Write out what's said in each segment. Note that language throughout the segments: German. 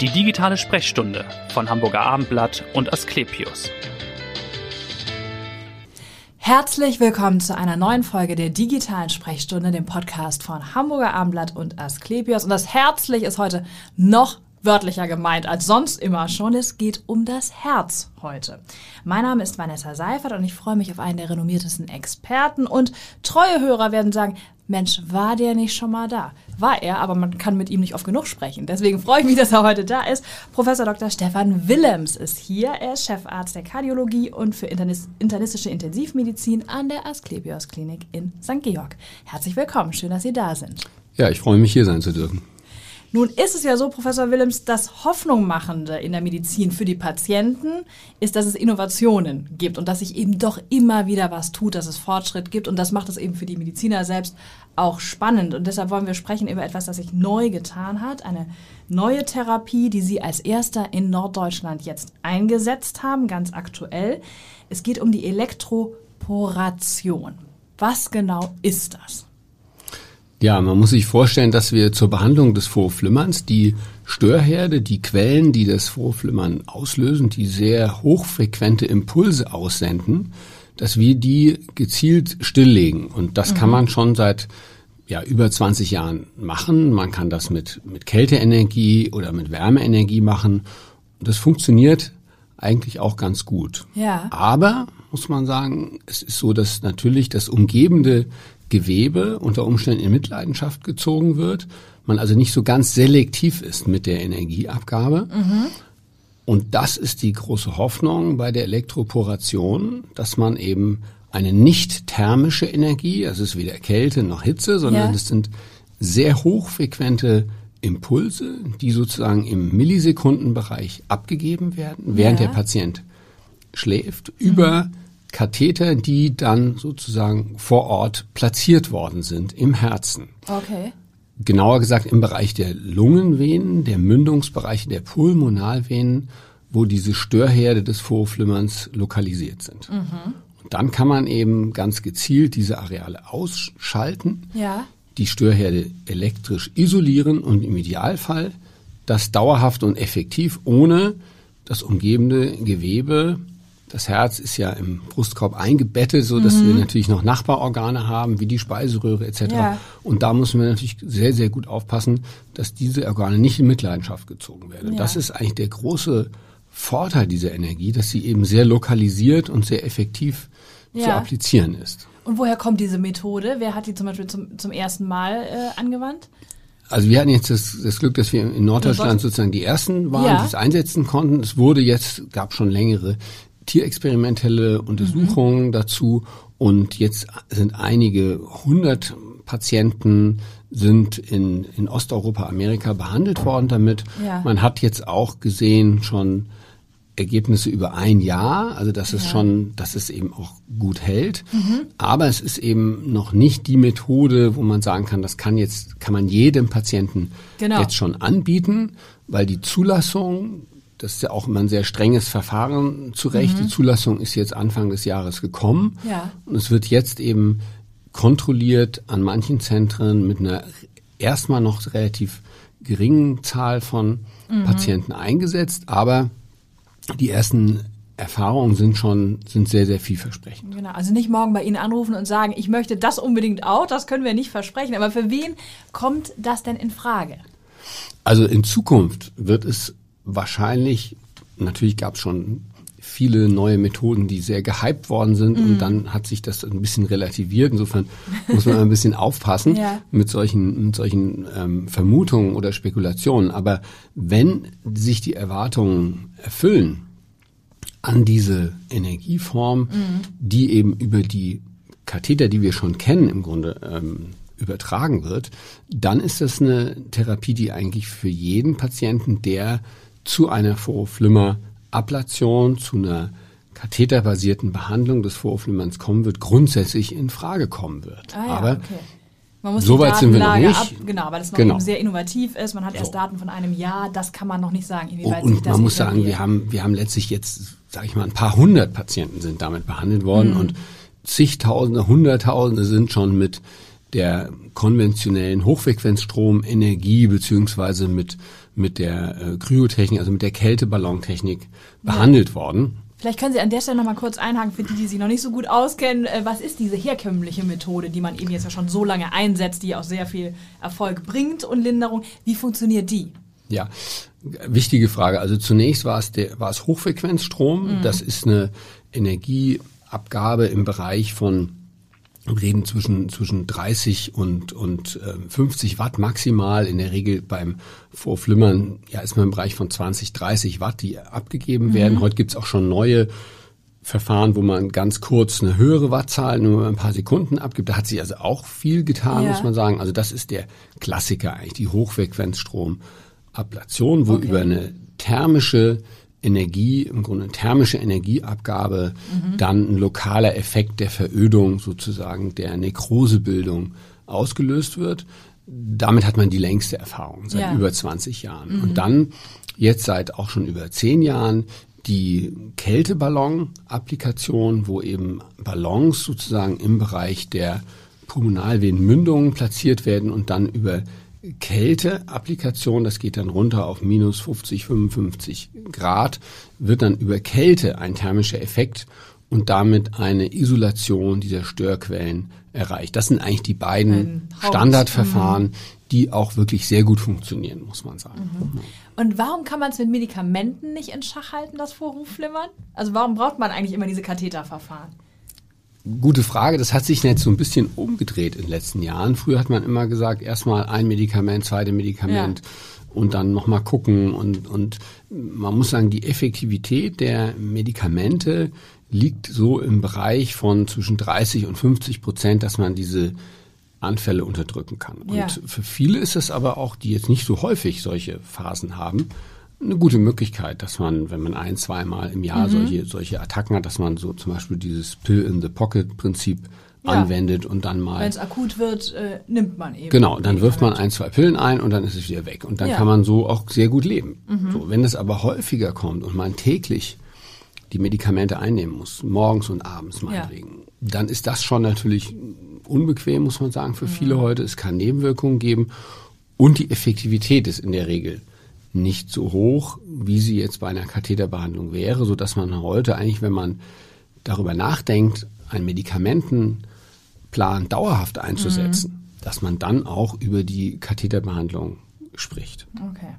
Die digitale Sprechstunde von Hamburger Abendblatt und Asklepios. Herzlich willkommen zu einer neuen Folge der digitalen Sprechstunde, dem Podcast von Hamburger Abendblatt und Asklepios. Und das herzlich ist heute noch wörtlicher gemeint als sonst immer schon. Es geht um das Herz heute. Mein Name ist Vanessa Seifert und ich freue mich auf einen der renommiertesten Experten. Und treue Hörer werden sagen, Mensch, war der nicht schon mal da? War er, aber man kann mit ihm nicht oft genug sprechen. Deswegen freue ich mich, dass er heute da ist. Professor Dr. Stefan Willems ist hier. Er ist Chefarzt der Kardiologie und für internistische Intensivmedizin an der Asklepios Klinik in St. Georg. Herzlich willkommen. Schön, dass Sie da sind. Ja, ich freue mich, hier sein zu dürfen. Nun ist es ja so, Professor Willems, das Hoffnungmachende in der Medizin für die Patienten ist, dass es Innovationen gibt und dass sich eben doch immer wieder was tut, dass es Fortschritt gibt und das macht es eben für die Mediziner selbst auch spannend. Und deshalb wollen wir sprechen über etwas, das sich neu getan hat, eine neue Therapie, die Sie als erster in Norddeutschland jetzt eingesetzt haben, ganz aktuell. Es geht um die Elektroporation. Was genau ist das? Ja, man muss sich vorstellen, dass wir zur Behandlung des Vorflimmerns die Störherde, die Quellen, die das Vorflimmern auslösen, die sehr hochfrequente Impulse aussenden, dass wir die gezielt stilllegen. Und das mhm. kann man schon seit ja, über 20 Jahren machen. Man kann das mit, mit Kälteenergie oder mit Wärmeenergie machen. Und das funktioniert eigentlich auch ganz gut. Ja. Aber, muss man sagen, es ist so, dass natürlich das umgebende Gewebe unter Umständen in Mitleidenschaft gezogen wird, man also nicht so ganz selektiv ist mit der Energieabgabe. Mhm. Und das ist die große Hoffnung bei der Elektroporation, dass man eben eine nicht thermische Energie, also es ist weder Kälte noch Hitze, sondern es sind sehr hochfrequente Impulse, die sozusagen im Millisekundenbereich abgegeben werden, während ja. der Patient schläft, mhm. Katheter, die dann sozusagen vor Ort platziert worden sind im Herzen. Okay. Genauer gesagt im Bereich der Lungenvenen, der Mündungsbereiche der Pulmonalvenen, wo diese Störherde des Vorflimmerns lokalisiert sind. Mhm. Und dann kann man eben ganz gezielt diese Areale ausschalten, ja. die Störherde elektrisch isolieren und im Idealfall das dauerhaft und effektiv ohne das umgebende Gewebe das Herz ist ja im Brustkorb eingebettet, so dass mhm. wir natürlich noch Nachbarorgane haben, wie die Speiseröhre etc. Ja. Und da müssen wir natürlich sehr, sehr gut aufpassen, dass diese Organe nicht in Mitleidenschaft gezogen werden. Ja. Das ist eigentlich der große Vorteil dieser Energie, dass sie eben sehr lokalisiert und sehr effektiv ja. zu applizieren ist. Und woher kommt diese Methode? Wer hat die zum Beispiel zum, zum ersten Mal äh, angewandt? Also wir hatten jetzt das, das Glück, dass wir in Norddeutschland sozusagen die ersten waren, ja. die es einsetzen konnten. Es wurde jetzt, gab schon längere tierexperimentelle Untersuchungen mhm. dazu und jetzt sind einige hundert Patienten sind in, in Osteuropa, Amerika behandelt worden damit. Ja. Man hat jetzt auch gesehen schon Ergebnisse über ein Jahr, also dass ja. es schon, dass es eben auch gut hält. Mhm. Aber es ist eben noch nicht die Methode, wo man sagen kann, das kann jetzt, kann man jedem Patienten genau. jetzt schon anbieten, weil die Zulassung das ist ja auch immer ein sehr strenges Verfahren zu Recht. Mhm. Die Zulassung ist jetzt Anfang des Jahres gekommen. Ja. Und es wird jetzt eben kontrolliert an manchen Zentren mit einer erstmal noch relativ geringen Zahl von mhm. Patienten eingesetzt. Aber die ersten Erfahrungen sind schon, sind sehr, sehr vielversprechend. Genau. Also nicht morgen bei Ihnen anrufen und sagen, ich möchte das unbedingt auch. Das können wir nicht versprechen. Aber für wen kommt das denn in Frage? Also in Zukunft wird es wahrscheinlich, natürlich gab es schon viele neue Methoden, die sehr gehypt worden sind mhm. und dann hat sich das ein bisschen relativiert. Insofern muss man ein bisschen aufpassen ja. mit solchen, mit solchen ähm, Vermutungen oder Spekulationen. Aber wenn sich die Erwartungen erfüllen an diese Energieform, mhm. die eben über die Katheter, die wir schon kennen, im Grunde ähm, übertragen wird, dann ist das eine Therapie, die eigentlich für jeden Patienten, der zu einer Vorhofflimmer-Ablation, zu einer katheterbasierten Behandlung des Vorhofflimmerns kommen wird, grundsätzlich in Frage kommen wird. Ah, ja, Aber okay. Man muss so weit sind wir noch nicht. Ab, genau, weil es noch genau. sehr innovativ ist. Man hat erst so. Daten von einem Jahr. Das kann man noch nicht sagen, inwieweit und, das man muss sagen, wir haben, wir haben letztlich jetzt, sage ich mal, ein paar hundert Patienten sind damit behandelt worden mhm. und zigtausende, hunderttausende sind schon mit der konventionellen Hochfrequenzstromenergie beziehungsweise mit mit der äh, Kryotechnik, also mit der Kälteballontechnik behandelt worden. Vielleicht können Sie an der Stelle noch mal kurz einhaken, für die, die sich noch nicht so gut auskennen. Äh, was ist diese herkömmliche Methode, die man eben jetzt ja schon so lange einsetzt, die auch sehr viel Erfolg bringt und Linderung? Wie funktioniert die? Ja, wichtige Frage. Also zunächst war es, der, war es Hochfrequenzstrom. Mhm. Das ist eine Energieabgabe im Bereich von reden zwischen, zwischen 30 und, und äh, 50 Watt maximal. In der Regel beim Vorflimmern ja, ist man im Bereich von 20, 30 Watt, die abgegeben werden. Mhm. Heute gibt's auch schon neue Verfahren, wo man ganz kurz eine höhere Wattzahl nur ein paar Sekunden abgibt. Da hat sich also auch viel getan, ja. muss man sagen. Also das ist der Klassiker eigentlich, die Hochfrequenzstromablation, wo okay. über eine thermische Energie, im Grunde thermische Energieabgabe, mhm. dann ein lokaler Effekt der Verödung sozusagen, der Nekrosebildung ausgelöst wird. Damit hat man die längste Erfahrung seit ja. über 20 Jahren. Mhm. Und dann jetzt seit auch schon über 10 Jahren die Kälteballon-Applikation, wo eben Ballons sozusagen im Bereich der Pulmonalvenenmündungen platziert werden und dann über Kälte-Applikation, das geht dann runter auf minus 50, 55 Grad, wird dann über Kälte ein thermischer Effekt und damit eine Isolation dieser Störquellen erreicht. Das sind eigentlich die beiden Standardverfahren, mhm. die auch wirklich sehr gut funktionieren, muss man sagen. Mhm. Und warum kann man es mit Medikamenten nicht in Schach halten, das Vorhofflimmern? Also warum braucht man eigentlich immer diese Katheterverfahren? Gute Frage. Das hat sich jetzt so ein bisschen umgedreht in den letzten Jahren. Früher hat man immer gesagt, erstmal ein Medikament, zweite Medikament ja. und dann nochmal gucken. Und, und man muss sagen, die Effektivität der Medikamente liegt so im Bereich von zwischen 30 und 50 Prozent, dass man diese Anfälle unterdrücken kann. Und ja. für viele ist es aber auch, die jetzt nicht so häufig solche Phasen haben, eine gute Möglichkeit, dass man, wenn man ein, zweimal im Jahr mhm. solche, solche Attacken hat, dass man so zum Beispiel dieses Pill-in-the-Pocket-Prinzip ja. anwendet und dann mal. Wenn es akut wird, äh, nimmt man eben. Genau, dann wirft man ein, zwei Pillen ein und dann ist es wieder weg. Und dann ja. kann man so auch sehr gut leben. Mhm. So, wenn es aber häufiger kommt und man täglich die Medikamente einnehmen muss, morgens und abends meinetwegen, ja. dann ist das schon natürlich unbequem, muss man sagen, für mhm. viele heute. Es kann Nebenwirkungen geben und die Effektivität ist in der Regel nicht so hoch, wie sie jetzt bei einer Katheterbehandlung wäre, so dass man heute eigentlich, wenn man darüber nachdenkt, einen Medikamentenplan dauerhaft einzusetzen, mhm. dass man dann auch über die Katheterbehandlung spricht. Okay.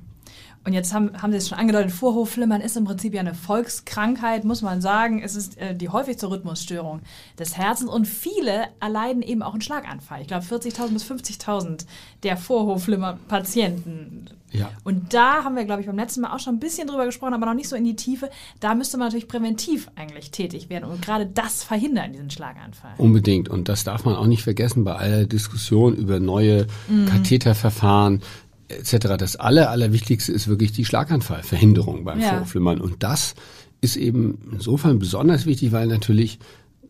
Und jetzt haben, haben Sie es schon angedeutet, Vorhofflimmern ist im Prinzip ja eine Volkskrankheit, muss man sagen. Es ist äh, die häufigste Rhythmusstörung des Herzens und viele erleiden eben auch einen Schlaganfall. Ich glaube 40.000 bis 50.000 der Vorhofflimmer-Patienten. Ja. Und da haben wir, glaube ich, beim letzten Mal auch schon ein bisschen drüber gesprochen, aber noch nicht so in die Tiefe. Da müsste man natürlich präventiv eigentlich tätig werden und gerade das verhindern, diesen Schlaganfall. Unbedingt. Und das darf man auch nicht vergessen bei aller Diskussion über neue mhm. Katheterverfahren etc. Das aller, allerwichtigste ist wirklich die Schlaganfallverhinderung beim ja. Vorflimmern. Und das ist eben insofern besonders wichtig, weil natürlich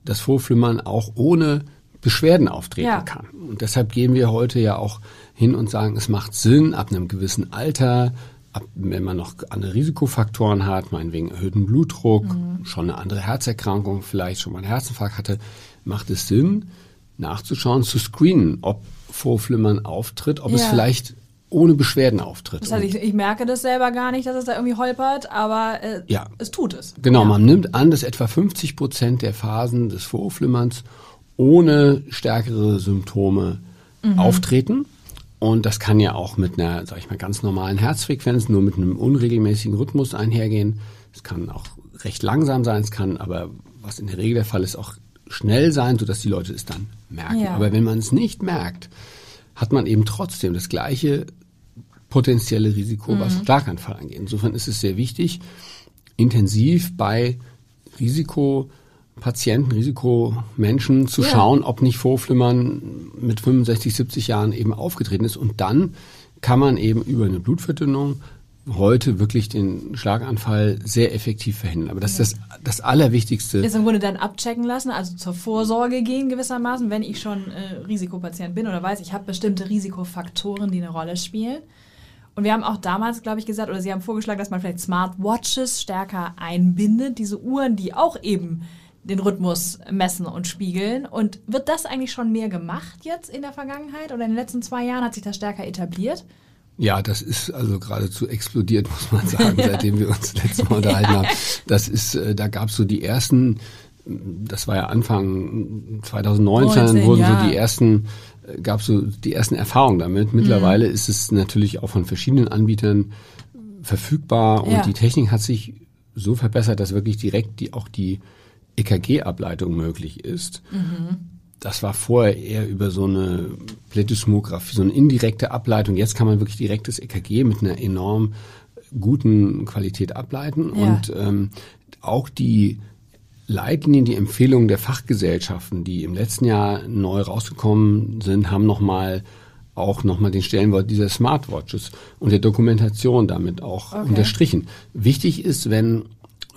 das Vorflimmern auch ohne Beschwerden auftreten ja. kann. Und deshalb gehen wir heute ja auch hin und sagen, es macht Sinn, ab einem gewissen Alter, ab, wenn man noch andere Risikofaktoren hat, meinetwegen erhöhten Blutdruck, mhm. schon eine andere Herzerkrankung, vielleicht schon mal einen Herzinfarkt hatte, macht es Sinn, nachzuschauen, zu screenen, ob Vorflimmern auftritt, ob ja. es vielleicht ohne Beschwerden auftritt. Das heißt, ich, ich, merke das selber gar nicht, dass es da irgendwie holpert, aber äh, ja. es tut es. Genau, ja. man nimmt an, dass etwa 50 Prozent der Phasen des Vorflimmerns ohne stärkere Symptome mhm. auftreten. Und das kann ja auch mit einer, sag ich mal, ganz normalen Herzfrequenz, nur mit einem unregelmäßigen Rhythmus einhergehen. Es kann auch recht langsam sein, es kann aber, was in der Regel der Fall ist, auch schnell sein, sodass die Leute es dann merken. Ja. Aber wenn man es nicht merkt, hat man eben trotzdem das gleiche potenzielle Risiko, mhm. was Schlaganfall angeht. Insofern ist es sehr wichtig, intensiv bei Risikopatienten, Risikomenschen zu ja. schauen, ob nicht Vorflimmern mit 65, 70 Jahren eben aufgetreten ist. Und dann kann man eben über eine Blutverdünnung heute wirklich den Schlaganfall sehr effektiv verhindern. Aber das ist das, das Allerwichtigste. Ist im Grunde dann abchecken lassen, also zur Vorsorge gehen gewissermaßen, wenn ich schon äh, Risikopatient bin oder weiß, ich habe bestimmte Risikofaktoren, die eine Rolle spielen. Und wir haben auch damals, glaube ich, gesagt, oder Sie haben vorgeschlagen, dass man vielleicht Smartwatches stärker einbindet, diese Uhren, die auch eben den Rhythmus messen und spiegeln. Und wird das eigentlich schon mehr gemacht jetzt in der Vergangenheit oder in den letzten zwei Jahren? Hat sich das stärker etabliert? Ja, das ist also geradezu explodiert, muss man sagen, ja. seitdem wir uns letztes Mal unterhalten ja. haben. Das ist, äh, da gab es so die ersten, das war ja Anfang 2019, 19, wurden ja. so die ersten, äh, gab so die ersten Erfahrungen damit. Mittlerweile mhm. ist es natürlich auch von verschiedenen Anbietern verfügbar und die Technik hat sich so verbessert, dass wirklich direkt die auch die EKG-Ableitung möglich ist. Mhm. Das war vorher eher über so eine Plethysmographie, so eine indirekte Ableitung. Jetzt kann man wirklich direkt das EKG mit einer enorm guten Qualität ableiten. Ja. Und ähm, auch die Leitlinien, die Empfehlungen der Fachgesellschaften, die im letzten Jahr neu rausgekommen sind, haben nochmal auch nochmal den Stellenwert dieser Smartwatches und der Dokumentation damit auch okay. unterstrichen. Wichtig ist, wenn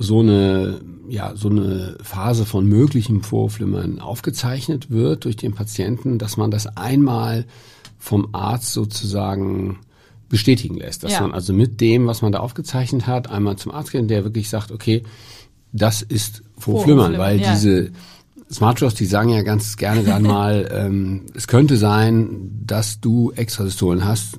so eine, ja, so eine Phase von möglichem Vorflimmern aufgezeichnet wird durch den Patienten, dass man das einmal vom Arzt sozusagen bestätigen lässt. Dass ja. man also mit dem, was man da aufgezeichnet hat, einmal zum Arzt geht, der wirklich sagt, okay, das ist Vorflimmern, weil ja. diese Smartwatches, die sagen ja ganz gerne dann mal, ähm, es könnte sein, dass du Extrasystolen hast.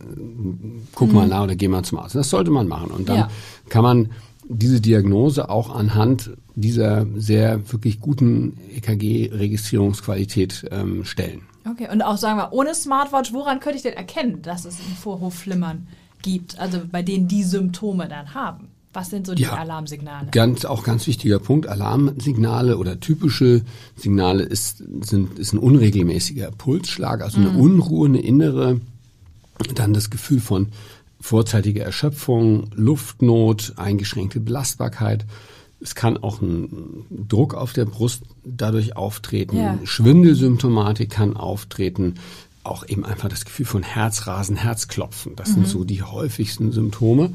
Guck mhm. mal nach oder geh mal zum Arzt. Das sollte man machen. Und dann ja. kann man diese Diagnose auch anhand dieser sehr wirklich guten EKG-Registrierungsqualität ähm, stellen. Okay, und auch sagen wir, ohne Smartwatch, woran könnte ich denn erkennen, dass es ein Vorhofflimmern gibt? Also bei denen die Symptome dann haben. Was sind so die ja, Alarmsignale? Ganz, auch ganz wichtiger Punkt. Alarmsignale oder typische Signale ist, sind, ist ein unregelmäßiger Pulsschlag, also eine mhm. Unruhe, eine innere, dann das Gefühl von vorzeitige Erschöpfung, Luftnot, eingeschränkte Belastbarkeit. Es kann auch ein Druck auf der Brust dadurch auftreten. Ja. Schwindelsymptomatik kann auftreten. Auch eben einfach das Gefühl von Herzrasen, Herzklopfen. Das mhm. sind so die häufigsten Symptome.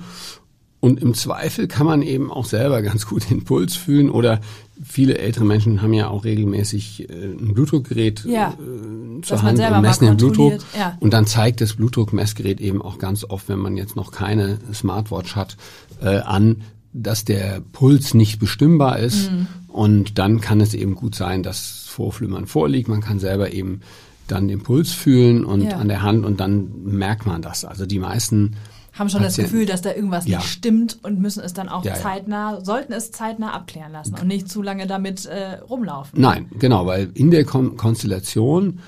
Und im Zweifel kann man eben auch selber ganz gut den Puls fühlen oder viele ältere Menschen haben ja auch regelmäßig äh, ein Blutdruckgerät ja, äh, zur Hand und messen den Blutdruck. Ja. Und dann zeigt das Blutdruckmessgerät eben auch ganz oft, wenn man jetzt noch keine Smartwatch hat, äh, an, dass der Puls nicht bestimmbar ist. Mhm. Und dann kann es eben gut sein, dass Vorflimmern vorliegt. Man kann selber eben dann den Puls fühlen und ja. an der Hand und dann merkt man das. Also die meisten haben schon Patienten. das Gefühl, dass da irgendwas ja. nicht stimmt und müssen es dann auch ja, zeitnah, sollten es zeitnah abklären lassen und nicht zu lange damit äh, rumlaufen. Nein, genau, weil in der Kon Konstellation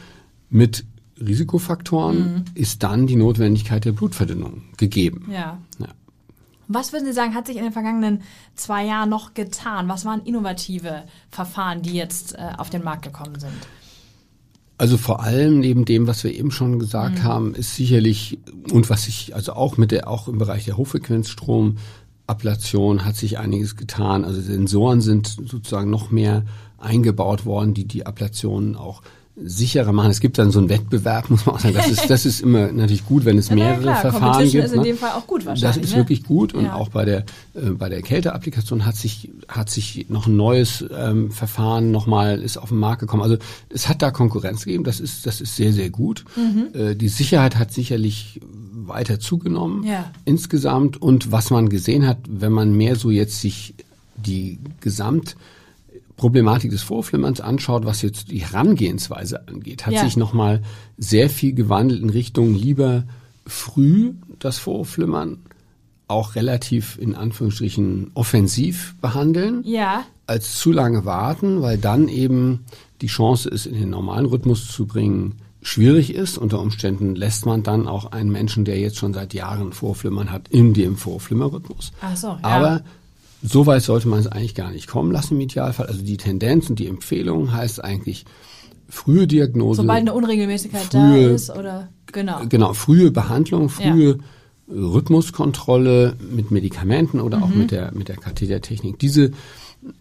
mit Risikofaktoren mhm. ist dann die Notwendigkeit der Blutverdünnung gegeben. Ja. ja. Was würden Sie sagen, hat sich in den vergangenen zwei Jahren noch getan? Was waren innovative Verfahren, die jetzt äh, auf den Markt gekommen sind? Also vor allem neben dem, was wir eben schon gesagt mhm. haben, ist sicherlich und was sich also auch mit der auch im Bereich der Hochfrequenzstromablation hat sich einiges getan. Also Sensoren sind sozusagen noch mehr eingebaut worden, die die Ablationen auch sicherer machen. Es gibt dann so einen Wettbewerb, muss man auch sagen. Das ist, das ist immer natürlich gut, wenn es mehrere ja, Verfahren gibt. ist in ne? dem Fall auch gut wahrscheinlich. Das ist ne? wirklich gut und ja. auch bei der äh, bei der Kälteapplikation hat sich hat sich noch ein neues ähm, Verfahren nochmal ist auf den Markt gekommen. Also es hat da Konkurrenz gegeben. Das ist das ist sehr sehr gut. Mhm. Äh, die Sicherheit hat sicherlich weiter zugenommen ja. insgesamt und was man gesehen hat, wenn man mehr so jetzt sich die Gesamt Problematik des Vorflimmerns anschaut, was jetzt die Herangehensweise angeht, hat ja. sich nochmal sehr viel gewandelt in Richtung lieber früh das Vorflimmern auch relativ in Anführungsstrichen offensiv behandeln, ja. als zu lange warten, weil dann eben die Chance ist, in den normalen Rhythmus zu bringen, schwierig ist. Unter Umständen lässt man dann auch einen Menschen, der jetzt schon seit Jahren Vorflimmern hat, in dem Vorflimmerrhythmus. Ach so, ja. Aber so weit sollte man es eigentlich gar nicht kommen lassen im Idealfall. Also die Tendenz und die Empfehlung heißt eigentlich frühe Diagnose. Sobald eine Unregelmäßigkeit frühe, da ist oder genau. Genau, frühe Behandlung, frühe ja. Rhythmuskontrolle mit Medikamenten oder mhm. auch mit der mit der Kathetertechnik. Diese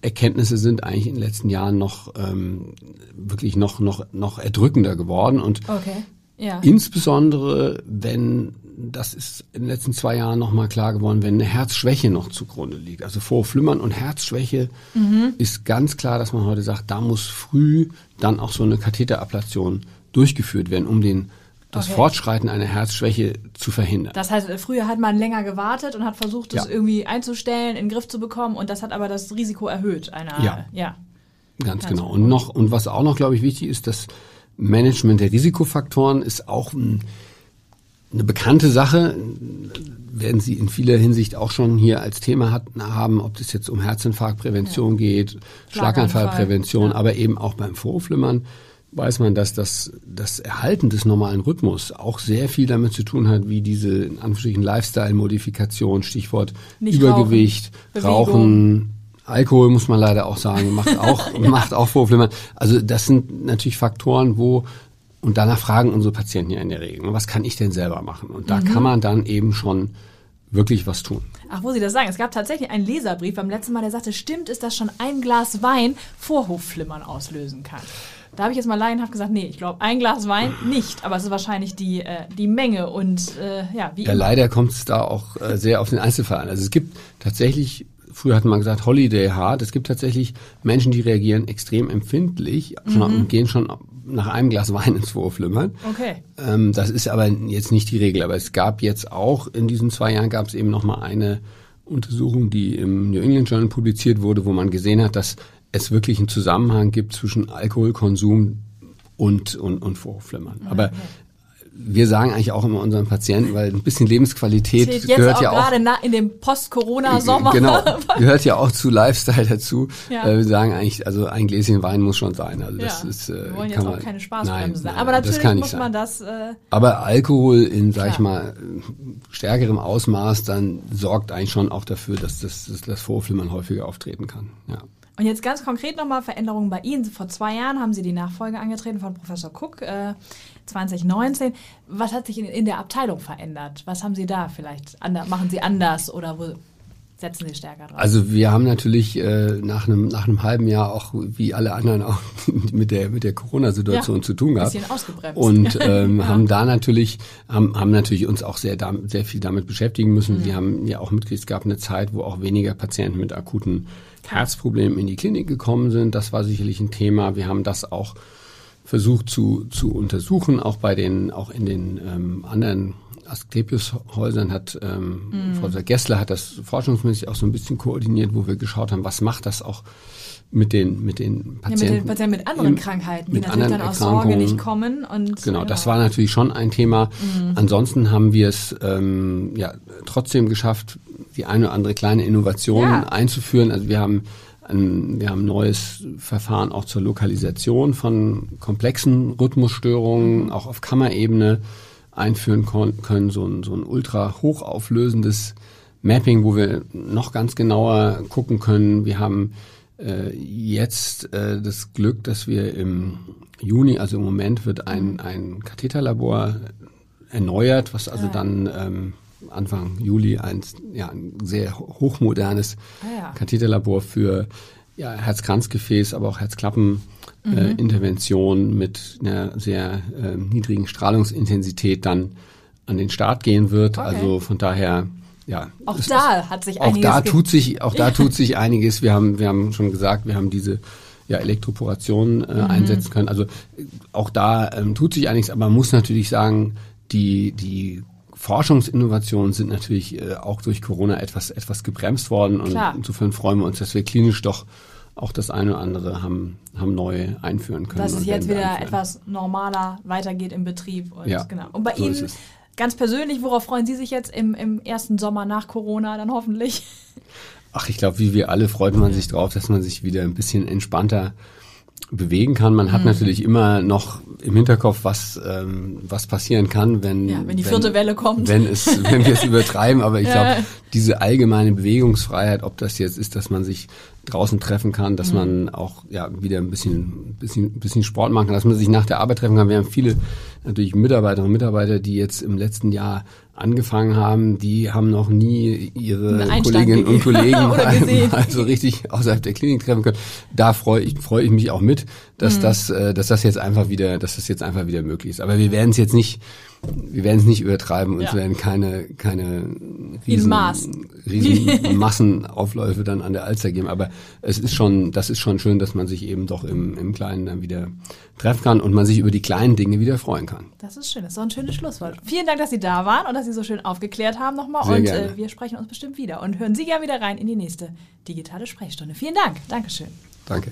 Erkenntnisse sind eigentlich in den letzten Jahren noch ähm, wirklich noch noch noch erdrückender geworden und okay. ja. insbesondere wenn das ist in den letzten zwei Jahren nochmal klar geworden, wenn eine Herzschwäche noch zugrunde liegt. Also vor Flimmern und Herzschwäche mhm. ist ganz klar, dass man heute sagt, da muss früh dann auch so eine Katheterablation durchgeführt werden, um den das okay. Fortschreiten einer Herzschwäche zu verhindern. Das heißt, früher hat man länger gewartet und hat versucht, das ja. irgendwie einzustellen, in den Griff zu bekommen und das hat aber das Risiko erhöht einer. Ja, ja. ganz genau. Und noch und was auch noch, glaube ich, wichtig ist, das Management der Risikofaktoren ist auch ein eine bekannte Sache, werden Sie in vieler Hinsicht auch schon hier als Thema hatten, haben, ob das jetzt um Herzinfarktprävention ja. geht, Schlaganfallprävention, ja. aber eben auch beim Vorflimmern weiß man, dass das, das Erhalten des normalen Rhythmus auch sehr viel damit zu tun hat, wie diese in Anführungsstrichen Lifestyle-Modifikation, Stichwort Nicht Übergewicht, Rauchen, Rauchen Alkohol muss man leider auch sagen, macht auch, ja. macht auch Vorflimmern. Also das sind natürlich Faktoren, wo und danach fragen unsere Patienten ja in der Regel, was kann ich denn selber machen? Und da mhm. kann man dann eben schon wirklich was tun. Ach, wo Sie das sagen, es gab tatsächlich einen Leserbrief beim letzten Mal, der sagte, stimmt es, dass schon ein Glas Wein Vorhofflimmern auslösen kann? Da habe ich jetzt mal laienhaft gesagt, nee, ich glaube, ein Glas Wein nicht, aber es ist wahrscheinlich die, äh, die Menge und äh, ja, wie Ja, leider kommt es da auch äh, sehr auf den Einzelfall an. Also es gibt tatsächlich, früher hat man gesagt Holiday Hard, es gibt tatsächlich Menschen, die reagieren extrem empfindlich mhm. und gehen schon nach einem Glas Wein ins Vorflimmern. Okay. Ähm, das ist aber jetzt nicht die Regel, aber es gab jetzt auch, in diesen zwei Jahren gab es eben noch mal eine Untersuchung, die im New England Journal publiziert wurde, wo man gesehen hat, dass es wirklich einen Zusammenhang gibt zwischen Alkoholkonsum und, und, und Vorhofflimmern. Aber wir sagen eigentlich auch immer unseren Patienten, weil ein bisschen Lebensqualität jetzt gehört auch ja auch gerade in dem Post-Corona-Sommer. Genau, gehört ja auch zu Lifestyle dazu. Ja. Äh, wir sagen eigentlich, also ein Gläschen Wein muss schon sein. Also das ja. ist, äh, wir wollen jetzt auch man, keine Spaßbremse sein. Aber natürlich muss man das. Äh, Aber Alkohol in, sag ich mal, stärkerem Ausmaß dann sorgt eigentlich schon auch dafür, dass das, das, das Vorflimmern häufiger auftreten kann. Ja. Und jetzt ganz konkret nochmal Veränderungen bei Ihnen. Vor zwei Jahren haben Sie die Nachfolge angetreten von Professor Cook, äh, 2019. Was hat sich in, in, der Abteilung verändert? Was haben Sie da vielleicht? Machen Sie anders oder wo setzen Sie stärker drauf? Also wir haben natürlich äh, nach, einem, nach einem halben Jahr auch wie alle anderen auch mit der, mit der Corona-Situation ja, zu tun gehabt. Bisschen ausgebremst. Und ähm, ja. haben da natürlich, haben, haben natürlich uns auch sehr, sehr viel damit beschäftigen müssen. Mhm. Wir haben ja auch mitgekriegt, es gab eine Zeit, wo auch weniger Patienten mit akuten Herzproblemen in die Klinik gekommen sind. Das war sicherlich ein Thema. Wir haben das auch versucht zu, zu untersuchen, auch bei den, auch in den ähm, anderen Asklepios-Häusern hat ähm, mm. Frau Gessler hat das forschungsmäßig auch so ein bisschen koordiniert, wo wir geschaut haben, was macht das auch mit den mit den Patienten, ja, mit, den Patienten mit anderen Krankheiten, die natürlich dann aus Sorge nicht kommen und genau, das war natürlich schon ein Thema. Mhm. Ansonsten haben wir es ähm, ja trotzdem geschafft, die eine oder andere kleine Innovation ja. einzuführen. Also wir haben ein, wir haben ein neues Verfahren auch zur Lokalisation von komplexen Rhythmusstörungen, mhm. auch auf Kammerebene einführen können, so ein, so ein ultra hochauflösendes Mapping, wo wir noch ganz genauer gucken können. Wir haben äh, jetzt äh, das Glück, dass wir im Juni, also im Moment wird ein, ein Katheterlabor erneuert, was also dann ähm, Anfang Juli ein, ja, ein sehr hochmodernes ah, ja. Katheterlabor für ja, Herzkranzgefäß, aber auch Herzklappenintervention äh, mhm. mit einer sehr äh, niedrigen Strahlungsintensität dann an den Start gehen wird. Okay. Also von daher ja, auch da hat sich auch einiges. Auch da tut sich, auch da tut sich einiges. Wir haben, wir haben schon gesagt, wir haben diese ja, Elektroporation äh, mhm. einsetzen können. Also auch da ähm, tut sich einiges, aber man muss natürlich sagen, die, die Forschungsinnovationen sind natürlich äh, auch durch Corona etwas, etwas gebremst worden. Und Klar. insofern freuen wir uns, dass wir klinisch doch auch das eine oder andere haben, haben neu einführen können. Dass es jetzt wieder einführen. etwas normaler weitergeht im Betrieb. Und, ja, genau. und bei so Ihnen ganz persönlich, worauf freuen Sie sich jetzt im, im ersten Sommer nach Corona dann hoffentlich? Ach, ich glaube, wie wir alle freut man sich drauf, dass man sich wieder ein bisschen entspannter bewegen kann. Man hat mhm. natürlich immer noch im Hinterkopf, was ähm, was passieren kann, wenn ja, wenn die vierte wenn, Welle kommt, wenn es wenn wir es übertreiben. Aber ich glaube, diese allgemeine Bewegungsfreiheit, ob das jetzt ist, dass man sich draußen treffen kann, dass mhm. man auch ja wieder ein bisschen bisschen bisschen Sport machen kann, dass man sich nach der Arbeit treffen kann. Wir haben viele natürlich Mitarbeiterinnen und Mitarbeiter, die jetzt im letzten Jahr angefangen haben, die haben noch nie ihre Kolleginnen und Kollegen also richtig außerhalb der Klinik treffen können. Da freue ich, freue ich mich auch mit, dass mhm. das, äh, dass das jetzt einfach wieder, dass das jetzt einfach wieder möglich ist. Aber wir werden es jetzt nicht wir werden es nicht übertreiben und ja. es werden keine, keine riesen, riesen Massenaufläufe dann an der Alster geben. Aber es ist schon, das ist schon schön, dass man sich eben doch im, im Kleinen dann wieder treffen kann und man sich über die kleinen Dinge wieder freuen kann. Das ist schön, das ist auch ein schönes Schlusswort. Vielen Dank, dass Sie da waren und dass Sie so schön aufgeklärt haben nochmal. Sehr und gerne. Äh, wir sprechen uns bestimmt wieder und hören Sie gerne wieder rein in die nächste digitale Sprechstunde. Vielen Dank. Dankeschön. Danke.